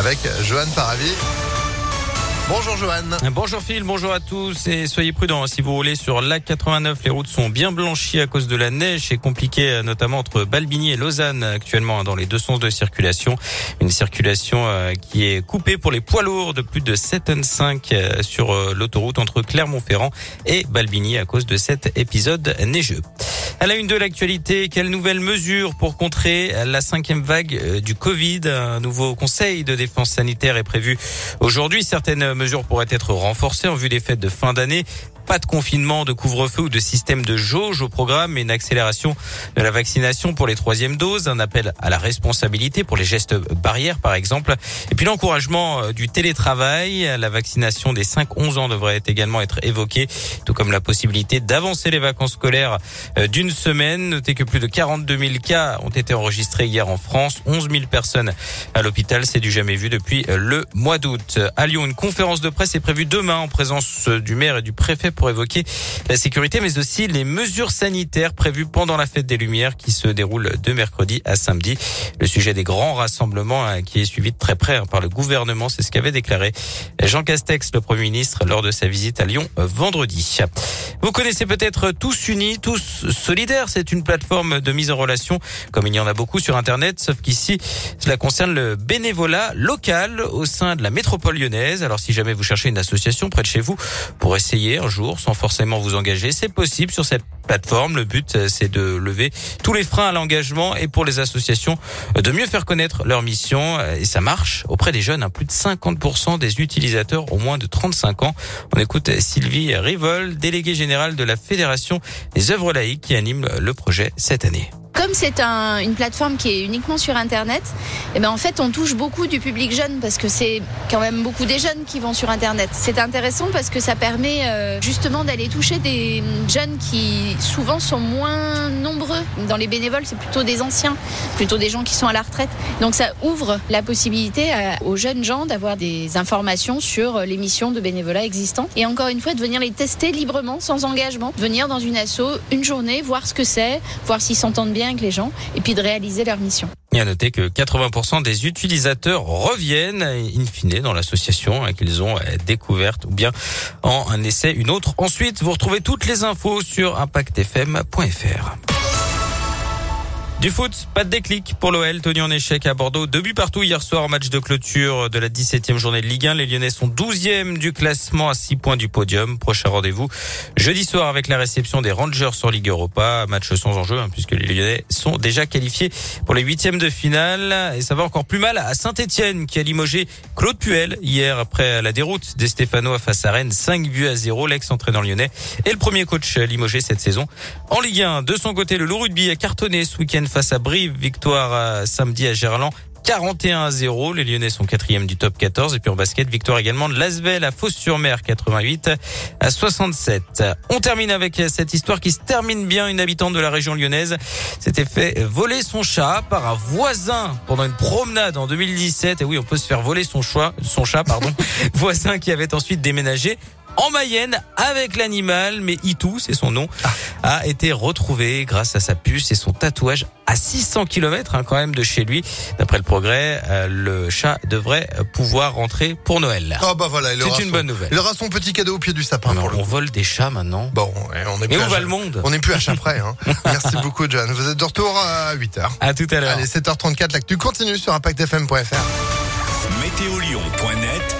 avec Johan Paravi. Bonjour Johan. Bonjour Phil, bonjour à tous et soyez prudents si vous roulez sur l'A89. Les routes sont bien blanchies à cause de la neige. C'est compliqué euh, notamment entre Balbigny et Lausanne actuellement hein, dans les deux sens de circulation. Une circulation euh, qui est coupée pour les poids lourds de plus de 7 tonnes 5 euh, sur l'autoroute entre Clermont-Ferrand et Balbigny à cause de cet épisode neigeux. À la une de l'actualité, quelles nouvelles mesures pour contrer la cinquième vague euh, du Covid? Un nouveau conseil de défense sanitaire est prévu aujourd'hui. Certaines mesures pourraient être renforcées en vue des fêtes de fin d'année pas de confinement, de couvre-feu ou de système de jauge au programme, mais une accélération de la vaccination pour les troisièmes doses, un appel à la responsabilité pour les gestes barrières par exemple, et puis l'encouragement euh, du télétravail. La vaccination des 5-11 ans devrait également être évoquée, tout comme la possibilité d'avancer les vacances scolaires euh, d'une semaine. Notez que plus de 42 000 cas ont été enregistrés hier en France, 11 000 personnes à l'hôpital, c'est du jamais vu depuis euh, le mois d'août. À Lyon, une conférence de presse est prévue demain en présence du maire et du préfet évoquer la sécurité, mais aussi les mesures sanitaires prévues pendant la fête des Lumières qui se déroule de mercredi à samedi. Le sujet des grands rassemblements hein, qui est suivi de très près hein, par le gouvernement, c'est ce qu'avait déclaré Jean Castex, le Premier ministre, lors de sa visite à Lyon euh, vendredi. Vous connaissez peut-être Tous Unis, Tous Solidaires. C'est une plateforme de mise en relation, comme il y en a beaucoup sur Internet, sauf qu'ici, cela concerne le bénévolat local au sein de la métropole lyonnaise. Alors si jamais vous cherchez une association près de chez vous pour essayer un jour sans forcément vous engager. C'est possible sur cette plateforme. Le but, euh, c'est de lever tous les freins à l'engagement et pour les associations euh, de mieux faire connaître leur mission. Euh, et ça marche auprès des jeunes. Hein. Plus de 50% des utilisateurs ont moins de 35 ans. On écoute Sylvie Rivol, déléguée générale de la Fédération des œuvres laïques qui anime le projet cette année. Comme c'est un, une plateforme qui est uniquement sur Internet, eh ben en fait, on touche beaucoup du public jeune parce que c'est quand même beaucoup des jeunes qui vont sur Internet. C'est intéressant parce que ça permet euh, justement d'aller toucher des jeunes qui souvent sont moins nombreux. Dans les bénévoles, c'est plutôt des anciens, plutôt des gens qui sont à la retraite. Donc ça ouvre la possibilité aux jeunes gens d'avoir des informations sur les missions de bénévolat existantes. Et encore une fois, de venir les tester librement, sans engagement. venir dans une asso une journée, voir ce que c'est, voir s'ils s'entendent bien les gens et puis de réaliser leur mission. Et à noter que 80% des utilisateurs reviennent in fine dans l'association qu'ils ont euh, découverte ou bien en un essai une autre. Ensuite, vous retrouvez toutes les infos sur impactfm.fr. Du foot, pas de déclic pour l'OL, tenu en échec à Bordeaux. Deux buts partout hier soir en match de clôture de la 17e journée de Ligue 1. Les Lyonnais sont 12e du classement à 6 points du podium. Prochain rendez-vous jeudi soir avec la réception des Rangers sur Ligue Europa. Match sans enjeu hein, puisque les Lyonnais sont déjà qualifiés pour les huitièmes de finale. Et ça va encore plus mal à Saint-Etienne qui a limogé Claude Puel hier après la déroute des Stéphanois face à Rennes. 5 buts à 0. L'ex-entraîneur lyonnais et le premier coach limogé cette saison. En Ligue 1, de son côté, le loup rugby a cartonné ce week-end face à Brive. Victoire euh, samedi à Gerland. 41 à 0. Les Lyonnais sont quatrième du top 14. Et puis en basket, victoire également de Lasvel à Fos-sur-Mer, 88 à 67. On termine avec cette histoire qui se termine bien. Une habitante de la région lyonnaise s'était fait voler son chat par un voisin pendant une promenade en 2017. Et oui, on peut se faire voler son, choix, son chat, pardon. voisin qui avait ensuite déménagé en Mayenne avec l'animal, mais Itou, c'est son nom, ah. a été retrouvé grâce à sa puce et son tatouage à 600 km hein, quand même de chez lui. D'après le progrès, euh, le chat devrait pouvoir rentrer pour Noël. Oh bah voilà, c'est une bonne nouvelle. Il aura son petit cadeau au pied du sapin. on vole des chats maintenant. Bon, on est Mais où va le monde On n'est plus à chat près. Hein. Merci beaucoup, John. Vous êtes de retour à 8h. À tout à l'heure. Allez, 7h34, tu continues sur ImpactFM.fr. Météolion.fr